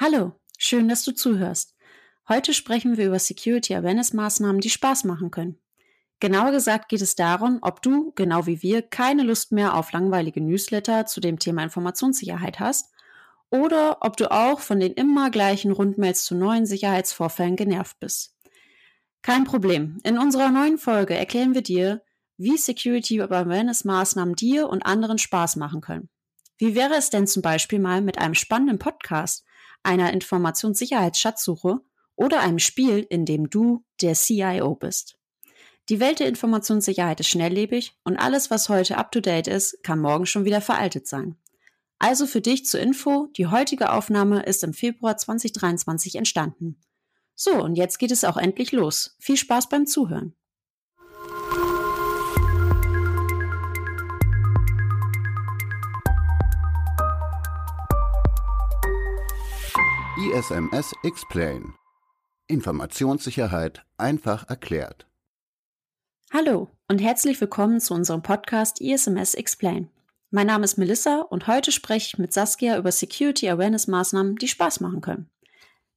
Hallo, schön, dass du zuhörst. Heute sprechen wir über Security Awareness Maßnahmen, die Spaß machen können. Genauer gesagt geht es darum, ob du, genau wie wir, keine Lust mehr auf langweilige Newsletter zu dem Thema Informationssicherheit hast oder ob du auch von den immer gleichen Rundmails zu neuen Sicherheitsvorfällen genervt bist. Kein Problem. In unserer neuen Folge erklären wir dir, wie Security Awareness Maßnahmen dir und anderen Spaß machen können. Wie wäre es denn zum Beispiel mal mit einem spannenden Podcast, einer Informationssicherheitsschatzsuche oder einem Spiel, in dem du der CIO bist? Die Welt der Informationssicherheit ist schnelllebig und alles, was heute up-to-date ist, kann morgen schon wieder veraltet sein. Also für dich zur Info, die heutige Aufnahme ist im Februar 2023 entstanden. So, und jetzt geht es auch endlich los. Viel Spaß beim Zuhören. ISMS Explain. Informationssicherheit einfach erklärt. Hallo und herzlich willkommen zu unserem Podcast ISMS Explain. Mein Name ist Melissa und heute spreche ich mit Saskia über Security Awareness Maßnahmen, die Spaß machen können.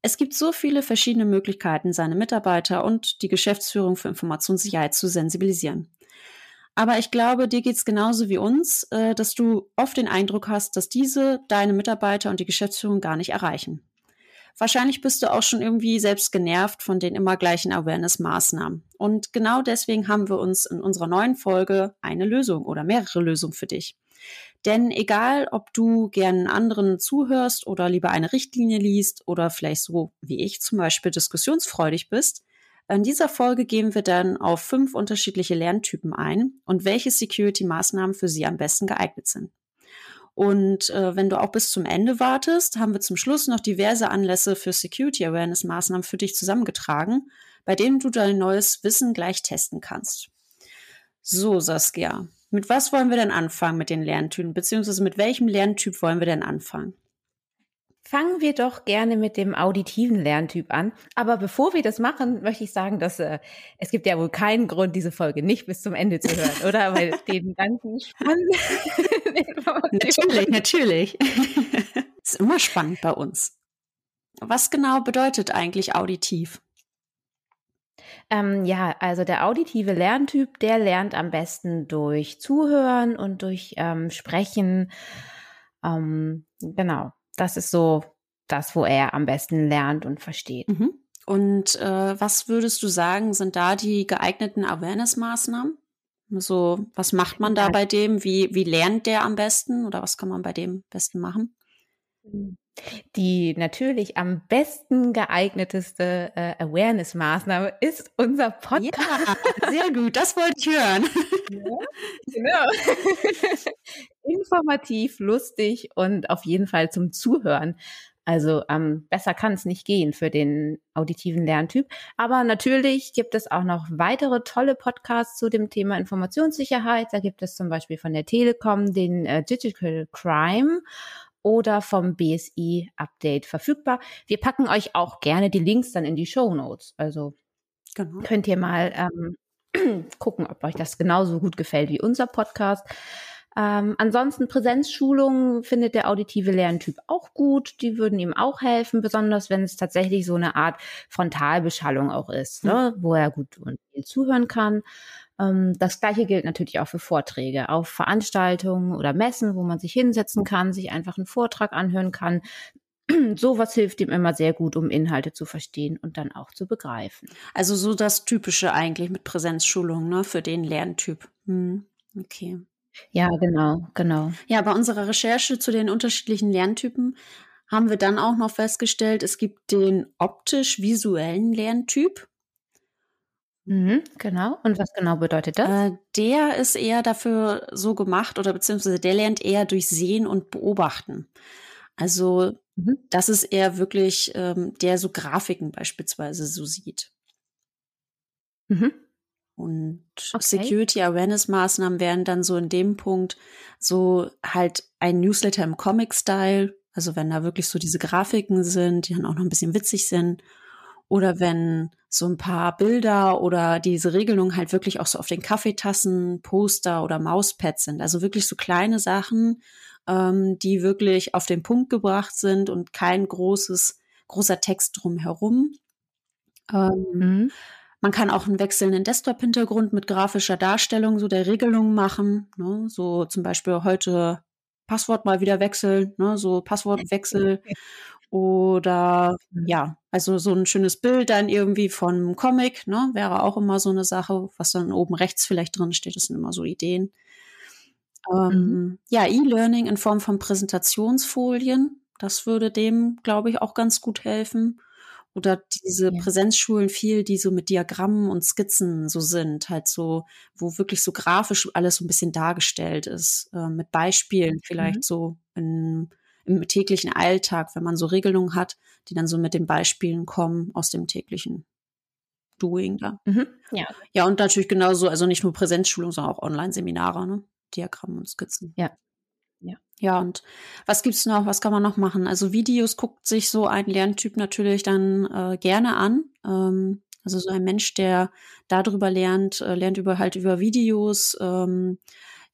Es gibt so viele verschiedene Möglichkeiten, seine Mitarbeiter und die Geschäftsführung für Informationssicherheit zu sensibilisieren. Aber ich glaube, dir geht's genauso wie uns, äh, dass du oft den Eindruck hast, dass diese deine Mitarbeiter und die Geschäftsführung gar nicht erreichen. Wahrscheinlich bist du auch schon irgendwie selbst genervt von den immer gleichen Awareness-Maßnahmen. Und genau deswegen haben wir uns in unserer neuen Folge eine Lösung oder mehrere Lösungen für dich. Denn egal, ob du gern anderen zuhörst oder lieber eine Richtlinie liest oder vielleicht so wie ich zum Beispiel diskussionsfreudig bist, in dieser Folge gehen wir dann auf fünf unterschiedliche Lerntypen ein und welche Security-Maßnahmen für sie am besten geeignet sind. Und äh, wenn du auch bis zum Ende wartest, haben wir zum Schluss noch diverse Anlässe für Security Awareness Maßnahmen für dich zusammengetragen, bei denen du dein neues Wissen gleich testen kannst. So, Saskia, mit was wollen wir denn anfangen mit den Lerntypen, beziehungsweise mit welchem Lerntyp wollen wir denn anfangen? Fangen wir doch gerne mit dem auditiven Lerntyp an. Aber bevor wir das machen, möchte ich sagen, dass äh, es gibt ja wohl keinen Grund, diese Folge nicht bis zum Ende zu hören, oder? Weil den ganzen spannenden Natürlich, natürlich. ist immer spannend bei uns. Was genau bedeutet eigentlich auditiv? Ähm, ja, also der auditive Lerntyp, der lernt am besten durch Zuhören und durch ähm, Sprechen. Ähm, genau das ist so das, wo er am besten lernt und versteht. Mhm. Und äh, was würdest du sagen, sind da die geeigneten Awareness-Maßnahmen? So, was macht man da bei dem? Wie, wie lernt der am besten oder was kann man bei dem besten machen? Die natürlich am besten geeigneteste äh, Awareness-Maßnahme ist unser Podcast. Ja, sehr gut, das wollte ich hören. Ja, genau. Informativ, lustig und auf jeden Fall zum Zuhören. Also ähm, besser kann es nicht gehen für den auditiven Lerntyp. Aber natürlich gibt es auch noch weitere tolle Podcasts zu dem Thema Informationssicherheit. Da gibt es zum Beispiel von der Telekom den äh, Digital Crime oder vom BSI Update verfügbar. Wir packen euch auch gerne die Links dann in die Show Notes. Also genau. könnt ihr mal ähm, gucken, ob euch das genauso gut gefällt wie unser Podcast. Ähm, ansonsten Präsenzschulungen findet der auditive Lerntyp auch gut. Die würden ihm auch helfen, besonders wenn es tatsächlich so eine Art Frontalbeschallung auch ist, ne, mhm. wo er gut und viel zuhören kann. Ähm, das gleiche gilt natürlich auch für Vorträge auf Veranstaltungen oder Messen, wo man sich hinsetzen kann, sich einfach einen Vortrag anhören kann. Sowas hilft ihm immer sehr gut, um Inhalte zu verstehen und dann auch zu begreifen. Also so das Typische eigentlich mit Präsenzschulung, ne, für den Lerntyp. Hm, okay. Ja, genau, genau. Ja, bei unserer Recherche zu den unterschiedlichen Lerntypen haben wir dann auch noch festgestellt, es gibt den optisch-visuellen Lerntyp. Mhm, genau. Und was genau bedeutet das? Äh, der ist eher dafür so gemacht oder beziehungsweise der lernt eher durch Sehen und Beobachten. Also mhm. das ist eher wirklich ähm, der so Grafiken beispielsweise so sieht. Mhm. Und okay. Security Awareness Maßnahmen wären dann so in dem Punkt so halt ein Newsletter im Comic Style. Also wenn da wirklich so diese Grafiken sind, die dann auch noch ein bisschen witzig sind. Oder wenn so ein paar Bilder oder diese Regelung halt wirklich auch so auf den Kaffeetassen, Poster oder Mauspads sind. Also wirklich so kleine Sachen, ähm, die wirklich auf den Punkt gebracht sind und kein großes, großer Text drumherum. Ähm, mhm. Man kann auch einen wechselnden Desktop-Hintergrund mit grafischer Darstellung so der Regelung machen. Ne? So zum Beispiel heute Passwort mal wieder wechseln, ne? so Passwortwechsel oder mhm. ja, also so ein schönes Bild dann irgendwie von Comic, ne, wäre auch immer so eine Sache, was dann oben rechts vielleicht drin steht, das sind immer so Ideen. Ähm, mhm. Ja, E-Learning in Form von Präsentationsfolien, das würde dem, glaube ich, auch ganz gut helfen. Oder diese ja. Präsenzschulen viel, die so mit Diagrammen und Skizzen so sind, halt so, wo wirklich so grafisch alles so ein bisschen dargestellt ist, äh, mit Beispielen vielleicht mhm. so in im täglichen Alltag, wenn man so Regelungen hat, die dann so mit den Beispielen kommen aus dem täglichen Doing da. Mhm. Ja. ja, und natürlich genauso, also nicht nur Präsenzschulung, sondern auch Online-Seminare, ne? Diagramme und Skizzen. Ja. Ja. Ja, und was gibt's noch? Was kann man noch machen? Also Videos guckt sich so ein Lerntyp natürlich dann äh, gerne an. Ähm, also so ein Mensch, der darüber lernt, äh, lernt über halt über Videos, ähm,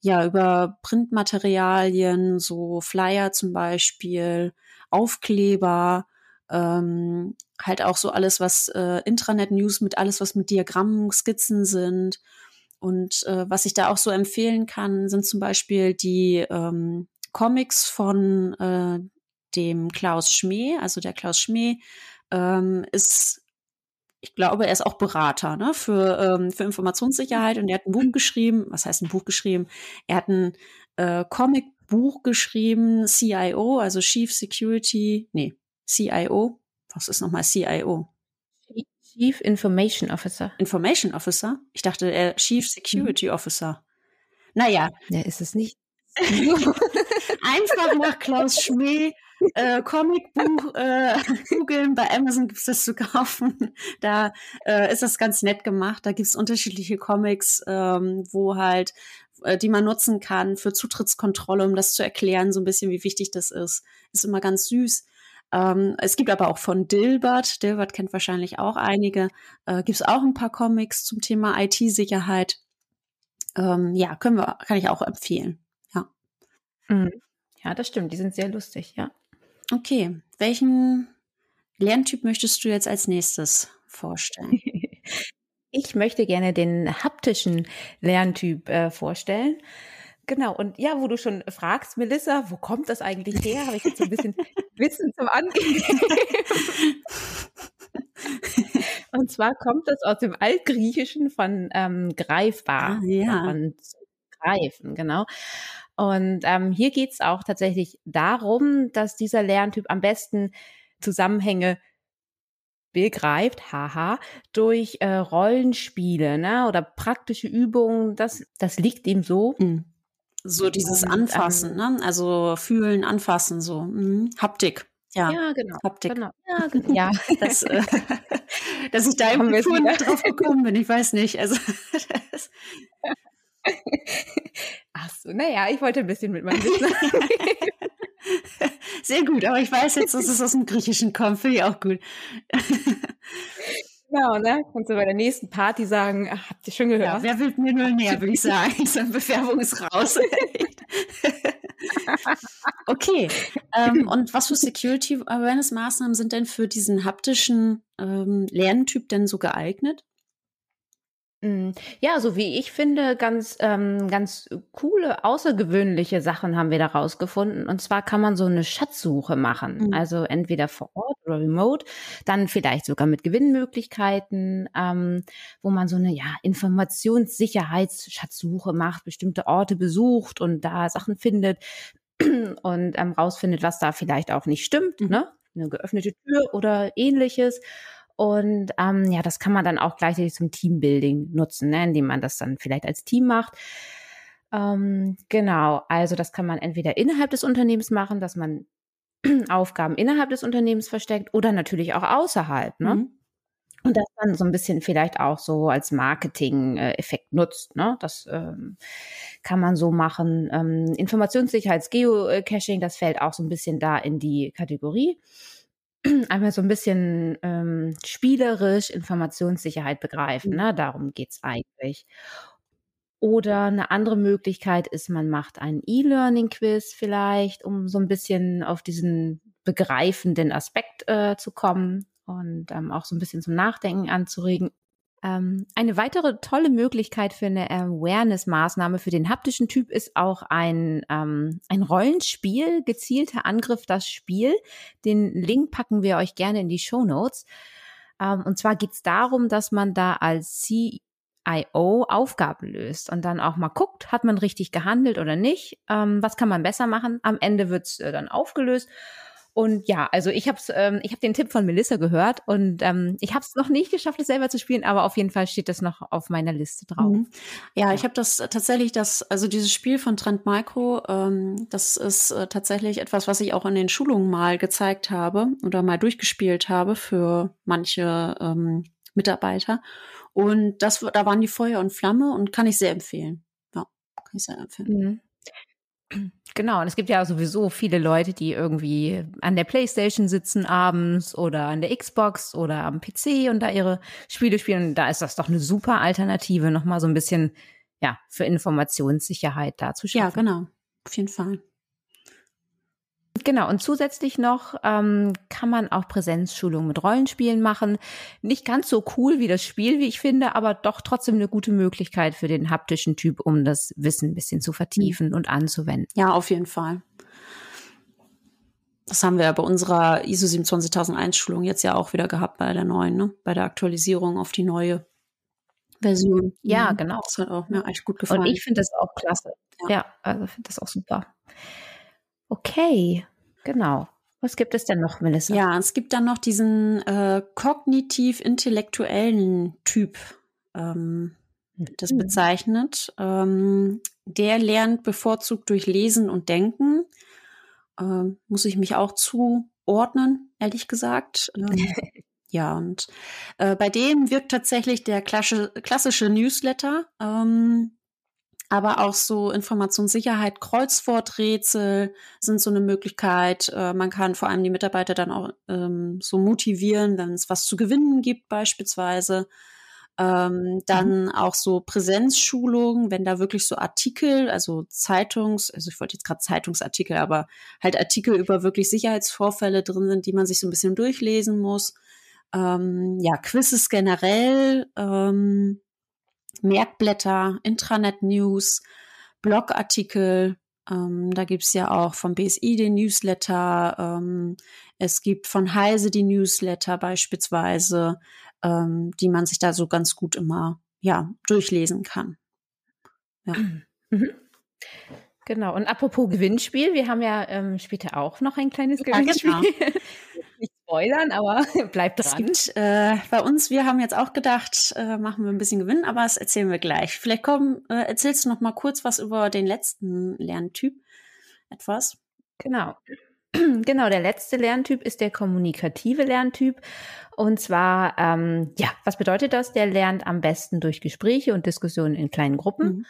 ja, über Printmaterialien, so Flyer zum Beispiel, Aufkleber, ähm, halt auch so alles, was äh, Intranet-News mit alles, was mit Diagrammen, Skizzen sind. Und äh, was ich da auch so empfehlen kann, sind zum Beispiel die ähm, Comics von äh, dem Klaus Schmee. Also der Klaus Schmee ähm, ist ich glaube, er ist auch Berater ne, für, ähm, für Informationssicherheit und er hat ein Buch geschrieben. Was heißt ein Buch geschrieben? Er hat ein äh, Comic-Buch geschrieben, CIO, also Chief Security, nee, CIO. Was ist nochmal CIO? Chief Information Officer. Information Officer? Ich dachte, er Chief Security mhm. Officer. Naja. Ja, ist es nicht. Einfach nach Klaus Schmee äh, Comicbuch äh, googeln. Bei Amazon gibt es das zu kaufen. Da äh, ist das ganz nett gemacht. Da gibt es unterschiedliche Comics, ähm, wo halt äh, die man nutzen kann für Zutrittskontrolle, um das zu erklären, so ein bisschen, wie wichtig das ist. Ist immer ganz süß. Ähm, es gibt aber auch von Dilbert, Dilbert kennt wahrscheinlich auch einige, äh, gibt es auch ein paar Comics zum Thema IT-Sicherheit. Ähm, ja, können wir, kann ich auch empfehlen. Ja. Mhm. Ja, das stimmt. Die sind sehr lustig, ja. Okay, welchen Lerntyp möchtest du jetzt als nächstes vorstellen? Ich möchte gerne den haptischen Lerntyp äh, vorstellen. Genau, und ja, wo du schon fragst, Melissa, wo kommt das eigentlich her? Habe ich jetzt so ein bisschen Wissen zum Angeben. und zwar kommt das aus dem Altgriechischen von ähm, greifbar. Ah, ja. Von greifen, genau. Und ähm, hier geht es auch tatsächlich darum, dass dieser Lerntyp am besten Zusammenhänge begreift, haha, durch äh, Rollenspiele ne, oder praktische Übungen. Das, das liegt ihm so. Mhm. So dieses Und, Anfassen, ähm, ne? also fühlen, anfassen, so mhm. Haptik. Ja, ja, genau. Haptik. Genau. Ja, genau. ja das, äh, dass ich da im nicht drauf gekommen bin, ich weiß nicht. Also das, Ach so, naja, ich wollte ein bisschen mit meinem Wissen. Sehr gut, aber ich weiß jetzt, dass es aus dem Griechischen kommt. Finde ich auch gut. Genau, ne? Kannst du bei der nächsten Party sagen, ach, habt ihr schon gehört? Ja, wer will mir nur näher, würde ich sagen. So eine Bewerbung ist raus. okay. Ähm, und was für Security Awareness Maßnahmen sind denn für diesen haptischen ähm, Lerntyp denn so geeignet? Mm, ja, so wie ich finde, ganz, ähm, ganz coole, außergewöhnliche Sachen haben wir da rausgefunden. Und zwar kann man so eine Schatzsuche machen. Mhm. Also entweder vor Ort oder remote, dann vielleicht sogar mit Gewinnmöglichkeiten, ähm, wo man so eine ja, Informationssicherheitsschatzsuche macht, bestimmte Orte besucht und da Sachen findet und ähm, rausfindet, was da vielleicht auch nicht stimmt, mhm. ne? Eine geöffnete Tür oder ähnliches. Und ähm, ja, das kann man dann auch gleichzeitig zum Teambuilding nutzen, ne, indem man das dann vielleicht als Team macht. Ähm, genau, also das kann man entweder innerhalb des Unternehmens machen, dass man Aufgaben innerhalb des Unternehmens versteckt oder natürlich auch außerhalb. Ne? Mhm. Und das dann so ein bisschen vielleicht auch so als Marketing-Effekt nutzt. Ne? Das ähm, kann man so machen. Ähm, Informationssicherheits-Geocaching, das fällt auch so ein bisschen da in die Kategorie einmal so ein bisschen ähm, spielerisch Informationssicherheit begreifen. Ne? Darum geht's eigentlich. Oder eine andere Möglichkeit ist, man macht einen E-Learning-Quiz vielleicht, um so ein bisschen auf diesen begreifenden Aspekt äh, zu kommen und ähm, auch so ein bisschen zum Nachdenken anzuregen. Ähm, eine weitere tolle Möglichkeit für eine Awareness-Maßnahme für den haptischen Typ ist auch ein, ähm, ein Rollenspiel, gezielter Angriff das Spiel. Den Link packen wir euch gerne in die Show Notes. Ähm, und zwar geht es darum, dass man da als CIO Aufgaben löst und dann auch mal guckt, hat man richtig gehandelt oder nicht, ähm, was kann man besser machen. Am Ende wird's äh, dann aufgelöst. Und ja, also ich habe ähm, ich hab den Tipp von Melissa gehört und ähm, ich habe es noch nicht geschafft, es selber zu spielen, aber auf jeden Fall steht das noch auf meiner Liste drauf. Mhm. Ja, ich habe das tatsächlich, das also dieses Spiel von Trend Micro, ähm, das ist äh, tatsächlich etwas, was ich auch in den Schulungen mal gezeigt habe oder mal durchgespielt habe für manche ähm, Mitarbeiter. Und das, da waren die Feuer und Flamme und kann ich sehr empfehlen. Ja, kann ich sehr empfehlen. Mhm. Genau, und es gibt ja sowieso viele Leute, die irgendwie an der Playstation sitzen abends oder an der Xbox oder am PC und da ihre Spiele spielen. Und da ist das doch eine super Alternative, nochmal so ein bisschen, ja, für Informationssicherheit da zu schaffen. Ja, genau, auf jeden Fall. Genau, und zusätzlich noch ähm, kann man auch Präsenzschulungen mit Rollenspielen machen. Nicht ganz so cool wie das Spiel, wie ich finde, aber doch trotzdem eine gute Möglichkeit für den haptischen Typ, um das Wissen ein bisschen zu vertiefen und anzuwenden. Ja, auf jeden Fall. Das haben wir ja bei unserer ISO 27001 Schulung jetzt ja auch wieder gehabt bei der neuen, ne? bei der Aktualisierung auf die neue Version. Ja, mhm. genau. Das hat auch mir echt gut gefallen. Und ich finde das auch klasse. Ja, ja also finde das auch super. Okay, genau. Was gibt es denn noch, Melissa? Ja, es gibt dann noch diesen äh, kognitiv-intellektuellen Typ, ähm, das mhm. bezeichnet. Ähm, der lernt bevorzugt durch Lesen und Denken. Ähm, muss ich mich auch zuordnen, ehrlich gesagt. Ähm, ja, und äh, bei dem wirkt tatsächlich der klassische, klassische Newsletter. Ähm, aber auch so Informationssicherheit, Kreuzworträtsel sind so eine Möglichkeit. Äh, man kann vor allem die Mitarbeiter dann auch ähm, so motivieren, wenn es was zu gewinnen gibt beispielsweise. Ähm, dann mhm. auch so Präsenzschulungen, wenn da wirklich so Artikel, also Zeitungs, also ich wollte jetzt gerade Zeitungsartikel, aber halt Artikel über wirklich Sicherheitsvorfälle drin sind, die man sich so ein bisschen durchlesen muss. Ähm, ja, Quizzes generell. Ähm, Merkblätter, Intranet-News, Blogartikel. Ähm, da gibt's ja auch vom BSI den Newsletter. Ähm, es gibt von Heise die Newsletter beispielsweise, ähm, die man sich da so ganz gut immer ja, durchlesen kann. Ja. Mhm. Genau. Und apropos Gewinnspiel, wir haben ja ähm, später auch noch ein kleines Gewinnspiel. Ja, genau. Spoilern, aber bleibt dran. Es gibt, äh, bei uns, wir haben jetzt auch gedacht, äh, machen wir ein bisschen Gewinn, aber das erzählen wir gleich. Vielleicht komm, äh, erzählst du noch mal kurz was über den letzten Lerntyp. Etwas? Genau. Genau, der letzte Lerntyp ist der kommunikative Lerntyp. Und zwar, ähm, ja, was bedeutet das? Der lernt am besten durch Gespräche und Diskussionen in kleinen Gruppen. Mhm.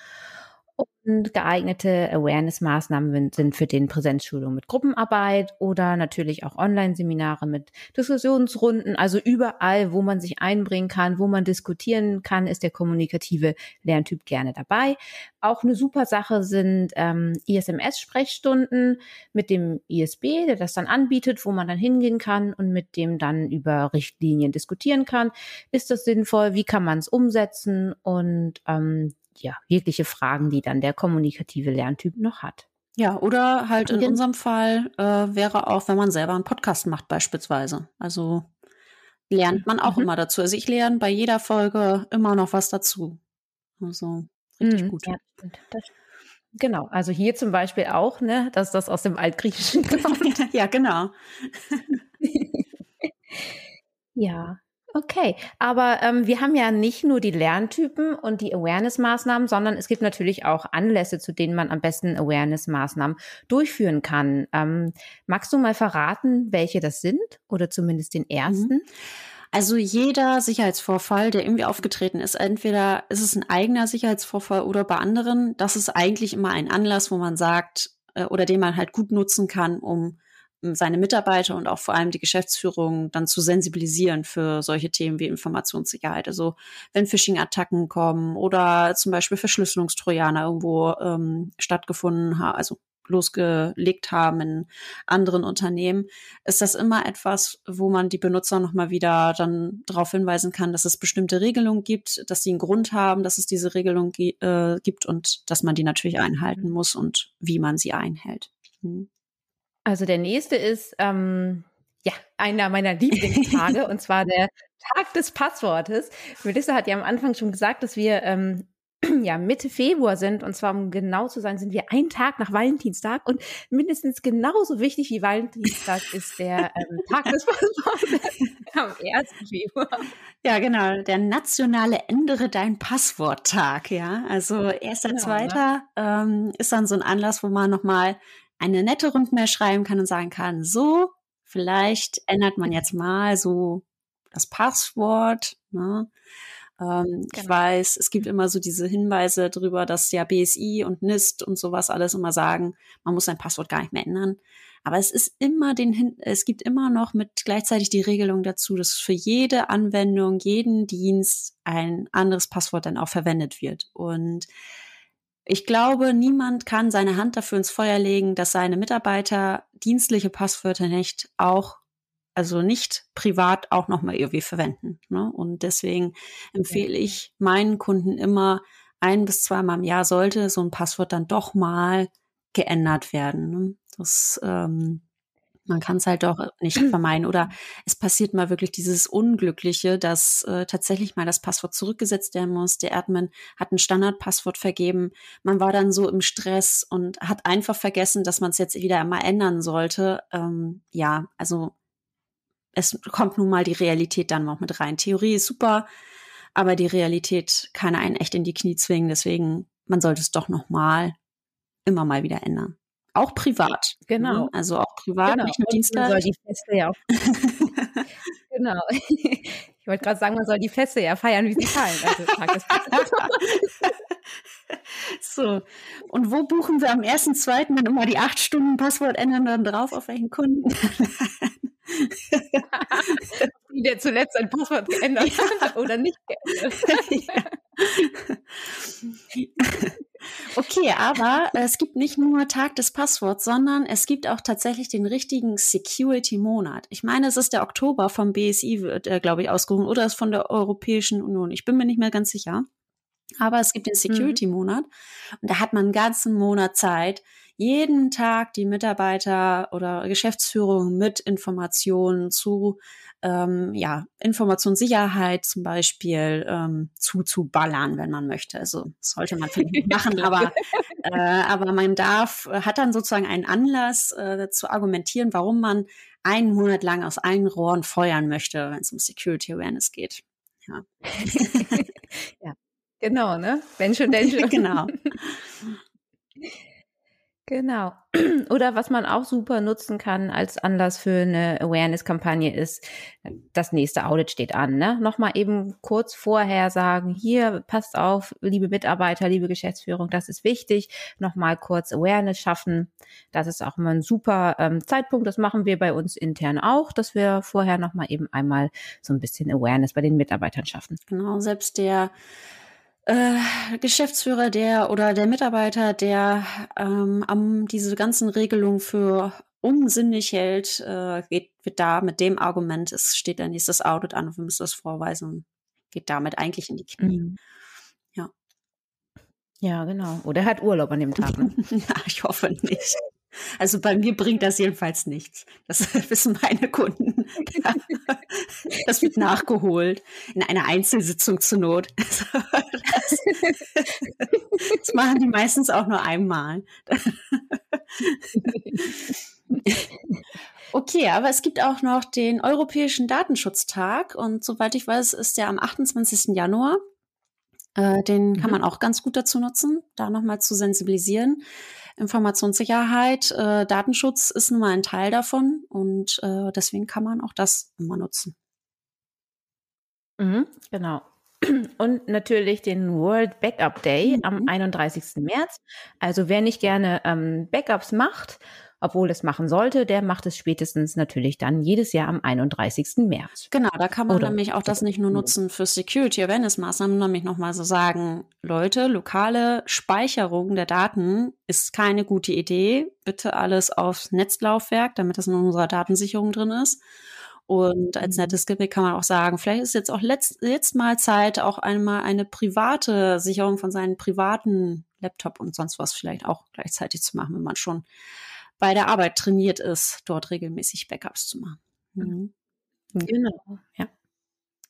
Und geeignete Awareness-Maßnahmen sind für den Präsenzschulungen mit Gruppenarbeit oder natürlich auch Online-Seminare mit Diskussionsrunden. Also überall, wo man sich einbringen kann, wo man diskutieren kann, ist der kommunikative Lerntyp gerne dabei. Auch eine super Sache sind ähm, ISMS-Sprechstunden mit dem ISB, der das dann anbietet, wo man dann hingehen kann und mit dem dann über Richtlinien diskutieren kann. Ist das sinnvoll? Wie kann man es umsetzen? Und ähm, ja, jegliche Fragen, die dann der kommunikative Lerntyp noch hat. Ja, oder halt in unserem Fall äh, wäre auch, wenn man selber einen Podcast macht beispielsweise. Also lernt man auch mhm. immer dazu. Also ich lerne bei jeder Folge immer noch was dazu. Also richtig mhm. gut. Ja, das, genau, also hier zum Beispiel auch, ne, dass das aus dem Altgriechischen kommt. ja, genau. ja, Okay, aber ähm, wir haben ja nicht nur die Lerntypen und die Awareness-Maßnahmen, sondern es gibt natürlich auch Anlässe, zu denen man am besten Awareness-Maßnahmen durchführen kann. Ähm, magst du mal verraten, welche das sind oder zumindest den ersten? Mhm. Also jeder Sicherheitsvorfall, der irgendwie aufgetreten ist, entweder ist es ein eigener Sicherheitsvorfall oder bei anderen, das ist eigentlich immer ein Anlass, wo man sagt, äh, oder den man halt gut nutzen kann, um seine Mitarbeiter und auch vor allem die Geschäftsführung dann zu sensibilisieren für solche Themen wie Informationssicherheit. Also wenn Phishing-Attacken kommen oder zum Beispiel Verschlüsselungstrojaner irgendwo ähm, stattgefunden haben, also losgelegt haben in anderen Unternehmen, ist das immer etwas, wo man die Benutzer nochmal wieder dann darauf hinweisen kann, dass es bestimmte Regelungen gibt, dass sie einen Grund haben, dass es diese Regelung äh, gibt und dass man die natürlich einhalten muss und wie man sie einhält. Hm. Also der nächste ist ähm, ja einer meiner Lieblingstage und zwar der Tag des Passwortes. Melissa hat ja am Anfang schon gesagt, dass wir ähm, ja Mitte Februar sind und zwar um genau zu sein, sind wir einen Tag nach Valentinstag und mindestens genauso wichtig wie Valentinstag ist der ähm, Tag des Passwortes am 1. Februar. Ja, genau, der nationale Ändere dein Passwort-Tag, ja. Also erster, genau, zweiter ne? ähm, ist dann so ein Anlass, wo man nochmal eine nette Rundmail schreiben kann und sagen kann, so, vielleicht ändert man jetzt mal so das Passwort. Ne? Ähm, genau. Ich weiß, es gibt immer so diese Hinweise darüber, dass ja BSI und NIST und sowas alles immer sagen, man muss sein Passwort gar nicht mehr ändern. Aber es ist immer den, es gibt immer noch mit gleichzeitig die Regelung dazu, dass für jede Anwendung, jeden Dienst ein anderes Passwort dann auch verwendet wird. Und ich glaube, niemand kann seine Hand dafür ins Feuer legen, dass seine Mitarbeiter dienstliche Passwörter nicht auch, also nicht privat auch nochmal irgendwie verwenden. Ne? Und deswegen empfehle ich meinen Kunden immer, ein bis zweimal im Jahr sollte so ein Passwort dann doch mal geändert werden. Ne? Das ähm, man kann es halt doch nicht vermeiden. Oder es passiert mal wirklich dieses Unglückliche, dass äh, tatsächlich mal das Passwort zurückgesetzt werden muss. Der Admin hat ein Standardpasswort vergeben. Man war dann so im Stress und hat einfach vergessen, dass man es jetzt wieder einmal ändern sollte. Ähm, ja, also es kommt nun mal die Realität dann noch mit rein. Theorie ist super, aber die Realität kann einen echt in die Knie zwingen. Deswegen, man sollte es doch noch mal immer mal wieder ändern. Auch privat. Ne? Genau. Ne? Also auch privat, genau. nicht nur Dienstag. Soll die Feste ja auch. genau. Ich wollte gerade sagen, man soll die Feste ja feiern, wie sie fallen. Also so. Und wo buchen wir am 1.2. dann immer die acht Stunden Passwort ändern dann drauf, auf welchen Kunden? Wie der zuletzt sein Passwort geändert hat oder nicht geändert. Okay, aber es gibt nicht nur Tag des Passworts, sondern es gibt auch tatsächlich den richtigen Security-Monat. Ich meine, es ist der Oktober vom BSI, wird er, glaube ich, ausgerufen, oder ist von der Europäischen Union. Ich bin mir nicht mehr ganz sicher. Aber es gibt den mhm. Security-Monat und da hat man einen ganzen Monat Zeit, jeden Tag die Mitarbeiter oder Geschäftsführung mit Informationen zu ähm, ja, Informationssicherheit zum Beispiel ähm, zuzuballern, wenn man möchte. Also sollte man vielleicht machen, aber, äh, aber man darf, hat dann sozusagen einen Anlass äh, zu argumentieren, warum man einen Monat lang aus allen Rohren feuern möchte, wenn es um Security Awareness geht. Ja. ja. Genau, ne? Wenn schon, denn schon. genau. Genau. Oder was man auch super nutzen kann als Anlass für eine Awareness-Kampagne ist, das nächste Audit steht an. Ne? Nochmal eben kurz vorher sagen, hier, passt auf, liebe Mitarbeiter, liebe Geschäftsführung, das ist wichtig. Nochmal kurz Awareness schaffen. Das ist auch immer ein super ähm, Zeitpunkt. Das machen wir bei uns intern auch, dass wir vorher nochmal eben einmal so ein bisschen Awareness bei den Mitarbeitern schaffen. Genau, selbst der äh, Geschäftsführer der oder der Mitarbeiter, der ähm, am diese ganzen Regelungen für unsinnig hält, äh, geht, wird da mit dem Argument, es steht ein nächstes Audit an, wir müssen das vorweisen, geht damit eigentlich in die Knie. Mhm. Ja. Ja, genau. Oder hat Urlaub an dem Tag. Ne? ja, ich hoffe nicht. Also bei mir bringt das jedenfalls nichts. Das wissen meine Kunden. Das wird nachgeholt in einer Einzelsitzung zur Not. Das, das machen die meistens auch nur einmal. Okay, aber es gibt auch noch den Europäischen Datenschutztag und soweit ich weiß, ist der am 28. Januar. Äh, den kann mhm. man auch ganz gut dazu nutzen, da nochmal zu sensibilisieren. Informationssicherheit, äh, Datenschutz ist nun mal ein Teil davon und äh, deswegen kann man auch das immer nutzen. Mhm, genau. Und natürlich den World Backup Day mhm. am 31. März. Also wer nicht gerne ähm, Backups macht obwohl es machen sollte, der macht es spätestens natürlich dann jedes Jahr am 31. März. Genau, da kann man Oder nämlich auch das nicht nur nutzen für Security Awareness Maßnahmen, nämlich nochmal so sagen, Leute, lokale Speicherung der Daten ist keine gute Idee. Bitte alles aufs Netzlaufwerk, damit das in unserer Datensicherung drin ist. Und als mhm. nettes Gimmick kann man auch sagen, vielleicht ist jetzt auch letzt, jetzt mal Zeit, auch einmal eine private Sicherung von seinen privaten Laptop und sonst was vielleicht auch gleichzeitig zu machen, wenn man schon bei der Arbeit trainiert ist, dort regelmäßig Backups zu machen. Mhm. Genau, ja.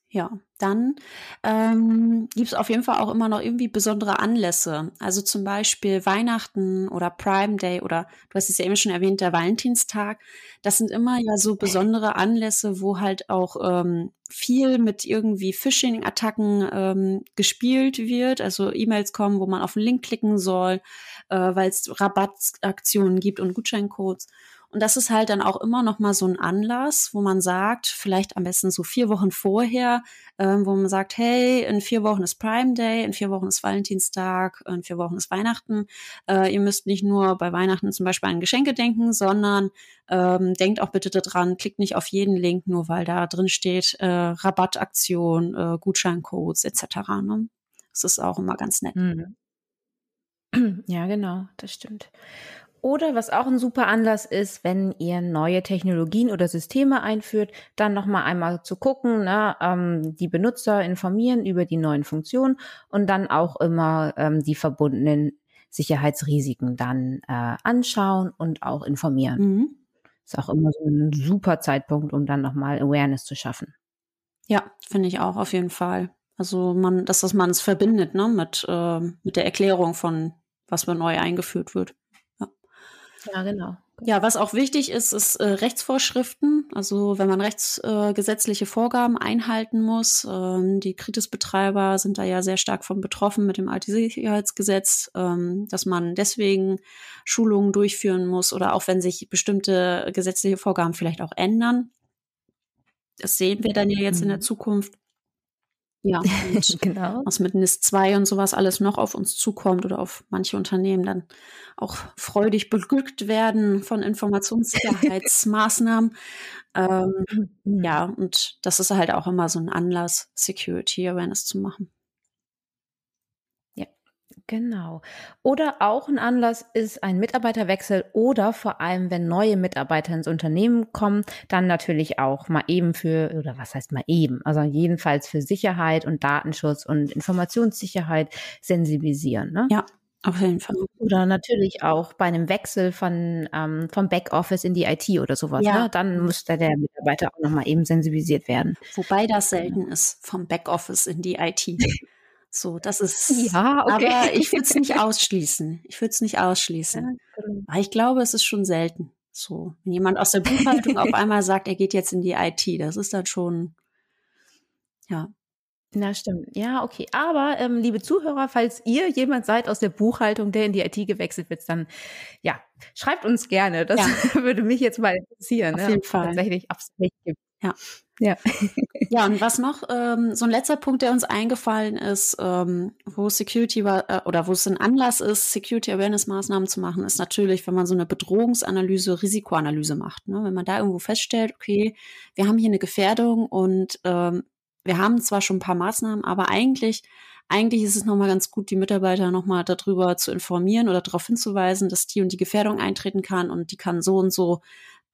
Ja, dann ähm, gibt es auf jeden Fall auch immer noch irgendwie besondere Anlässe. Also zum Beispiel Weihnachten oder Prime Day oder du hast es ja eben schon erwähnt, der Valentinstag. Das sind immer ja so besondere Anlässe, wo halt auch ähm, viel mit irgendwie Phishing-Attacken ähm, gespielt wird. Also E-Mails kommen, wo man auf den Link klicken soll, äh, weil es Rabattaktionen gibt und Gutscheincodes. Und das ist halt dann auch immer noch mal so ein Anlass, wo man sagt, vielleicht am besten so vier Wochen vorher, ähm, wo man sagt, hey, in vier Wochen ist Prime Day, in vier Wochen ist Valentinstag, in vier Wochen ist Weihnachten. Äh, ihr müsst nicht nur bei Weihnachten zum Beispiel an Geschenke denken, sondern ähm, denkt auch bitte daran, klickt nicht auf jeden Link, nur weil da drin steht äh, Rabattaktion, äh, Gutscheincodes etc. Ne? Das ist auch immer ganz nett. Mhm. Ja, genau, das stimmt. Oder was auch ein super Anlass ist, wenn ihr neue Technologien oder Systeme einführt, dann nochmal einmal zu gucken, ne, ähm, die Benutzer informieren über die neuen Funktionen und dann auch immer ähm, die verbundenen Sicherheitsrisiken dann äh, anschauen und auch informieren. Mhm. Ist auch immer so ein super Zeitpunkt, um dann nochmal Awareness zu schaffen. Ja, finde ich auch auf jeden Fall. Also man, dass das man es verbindet, ne, mit, äh, mit der Erklärung von, was neu eingeführt wird. Ja, genau. Ja, was auch wichtig ist, ist äh, Rechtsvorschriften. Also wenn man rechtsgesetzliche äh, Vorgaben einhalten muss, ähm, die Kritisbetreiber sind da ja sehr stark von betroffen mit dem IT-Sicherheitsgesetz, ähm, dass man deswegen Schulungen durchführen muss oder auch wenn sich bestimmte gesetzliche Vorgaben vielleicht auch ändern. Das sehen wir dann ja jetzt mhm. in der mhm. Zukunft. Ja, genau. was mit NIS 2 und sowas alles noch auf uns zukommt oder auf manche Unternehmen dann auch freudig beglückt werden von Informationssicherheitsmaßnahmen. ähm, ja, und das ist halt auch immer so ein Anlass, Security Awareness zu machen. Genau. Oder auch ein Anlass ist ein Mitarbeiterwechsel oder vor allem, wenn neue Mitarbeiter ins Unternehmen kommen, dann natürlich auch mal eben für, oder was heißt mal eben, also jedenfalls für Sicherheit und Datenschutz und Informationssicherheit sensibilisieren. Ne? Ja, auf jeden Fall. Oder natürlich auch bei einem Wechsel von ähm, vom Backoffice in die IT oder sowas. Ja. Ne? Dann muss da der Mitarbeiter auch nochmal eben sensibilisiert werden. Wobei das selten ist, vom Backoffice in die IT. So, das ist. Ja, okay. Aber ich würde es nicht ausschließen. Ich würde es nicht ausschließen. Aber ich glaube, es ist schon selten. So, wenn jemand aus der Buchhaltung auf einmal sagt, er geht jetzt in die IT, das ist dann schon, ja. Na, stimmt. Ja, okay. Aber, ähm, liebe Zuhörer, falls ihr jemand seid aus der Buchhaltung, der in die IT gewechselt wird, dann, ja, schreibt uns gerne. Das ja. würde mich jetzt mal interessieren. Auf ne? jeden Fall. Tatsächlich, gibt. Ja. Ja. ja, und was noch? Ähm, so ein letzter Punkt, der uns eingefallen ist, ähm, wo Security war, äh, oder wo es ein Anlass ist, Security Awareness Maßnahmen zu machen, ist natürlich, wenn man so eine Bedrohungsanalyse, Risikoanalyse macht. Ne? Wenn man da irgendwo feststellt, okay, wir haben hier eine Gefährdung und ähm, wir haben zwar schon ein paar Maßnahmen, aber eigentlich eigentlich ist es nochmal ganz gut, die Mitarbeiter nochmal darüber zu informieren oder darauf hinzuweisen, dass die und die Gefährdung eintreten kann und die kann so und so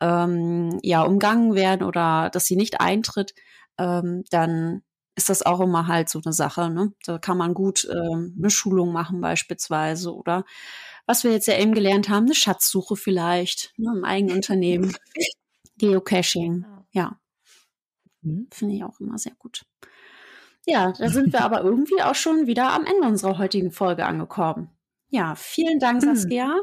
ähm, ja umgangen werden oder dass sie nicht eintritt, ähm, dann ist das auch immer halt so eine Sache. Ne? Da kann man gut ähm, eine Schulung machen beispielsweise oder was wir jetzt ja eben gelernt haben, eine Schatzsuche vielleicht ne, im eigenen Unternehmen. Geocaching, ja. Mhm. Finde ich auch immer sehr gut. Ja, da sind wir aber irgendwie auch schon wieder am Ende unserer heutigen Folge angekommen. Ja, vielen Dank, mhm. Saskia.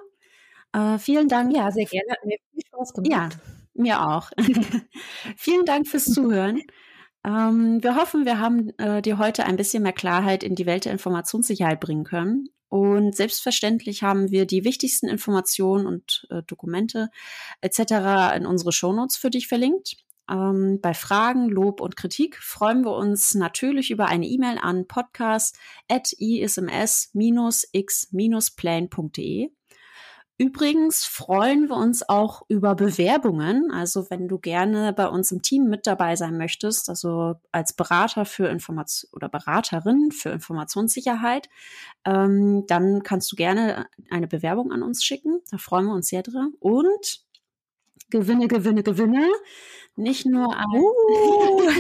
Äh, vielen Dank. Ja, sehr gerne. Hat mir viel Spaß gemacht. Ja, mir auch. vielen Dank fürs Zuhören. Ähm, wir hoffen, wir haben äh, dir heute ein bisschen mehr Klarheit in die Welt der Informationssicherheit bringen können. Und selbstverständlich haben wir die wichtigsten Informationen und äh, Dokumente etc. in unsere Shownotes für dich verlinkt. Ähm, bei Fragen, Lob und Kritik freuen wir uns natürlich über eine E-Mail an podcast.isms-x-plane.de. Übrigens freuen wir uns auch über Bewerbungen. Also wenn du gerne bei uns im Team mit dabei sein möchtest, also als Berater für Information oder Beraterin für Informationssicherheit, ähm, dann kannst du gerne eine Bewerbung an uns schicken. Da freuen wir uns sehr drin. Und Gewinne, Gewinne, Gewinne. Nicht nur als, uh.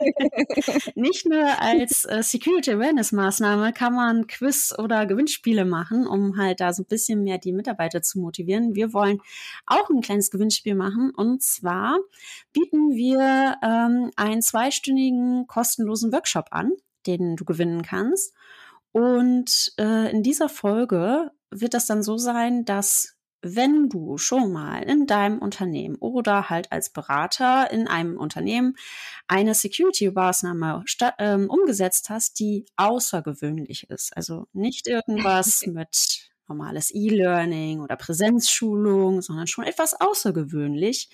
nicht nur als äh, Security Awareness Maßnahme kann man Quiz oder Gewinnspiele machen, um halt da so ein bisschen mehr die Mitarbeiter zu motivieren. Wir wollen auch ein kleines Gewinnspiel machen und zwar bieten wir ähm, einen zweistündigen kostenlosen Workshop an, den du gewinnen kannst. Und äh, in dieser Folge wird das dann so sein, dass wenn du schon mal in deinem Unternehmen oder halt als Berater in einem Unternehmen eine Security-Maßnahme ähm, umgesetzt hast, die außergewöhnlich ist, also nicht irgendwas mit normales E-Learning oder Präsenzschulung, sondern schon etwas außergewöhnlich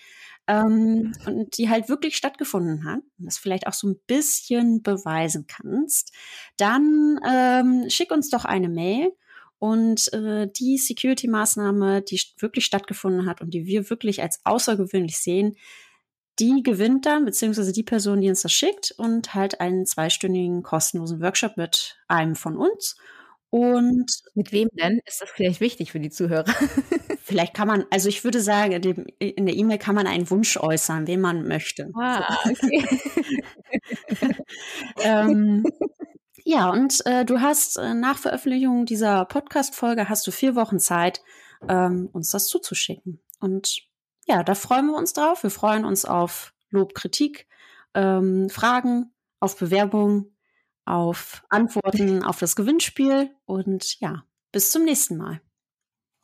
ähm, und die halt wirklich stattgefunden hat und das vielleicht auch so ein bisschen beweisen kannst, dann ähm, schick uns doch eine Mail und äh, die Security-Maßnahme, die wirklich stattgefunden hat und die wir wirklich als außergewöhnlich sehen, die gewinnt dann, beziehungsweise die Person, die uns das schickt und halt einen zweistündigen kostenlosen Workshop mit einem von uns. Und mit wem denn? Ist das vielleicht wichtig für die Zuhörer? vielleicht kann man, also ich würde sagen, in der E-Mail kann man einen Wunsch äußern, wen man möchte. Ah, okay. ähm, ja, und äh, du hast äh, nach Veröffentlichung dieser Podcast-Folge hast du vier Wochen Zeit, ähm, uns das zuzuschicken. Und ja, da freuen wir uns drauf. Wir freuen uns auf Lob, Kritik, ähm, Fragen, auf Bewerbungen, auf Antworten auf das Gewinnspiel. Und ja, bis zum nächsten Mal.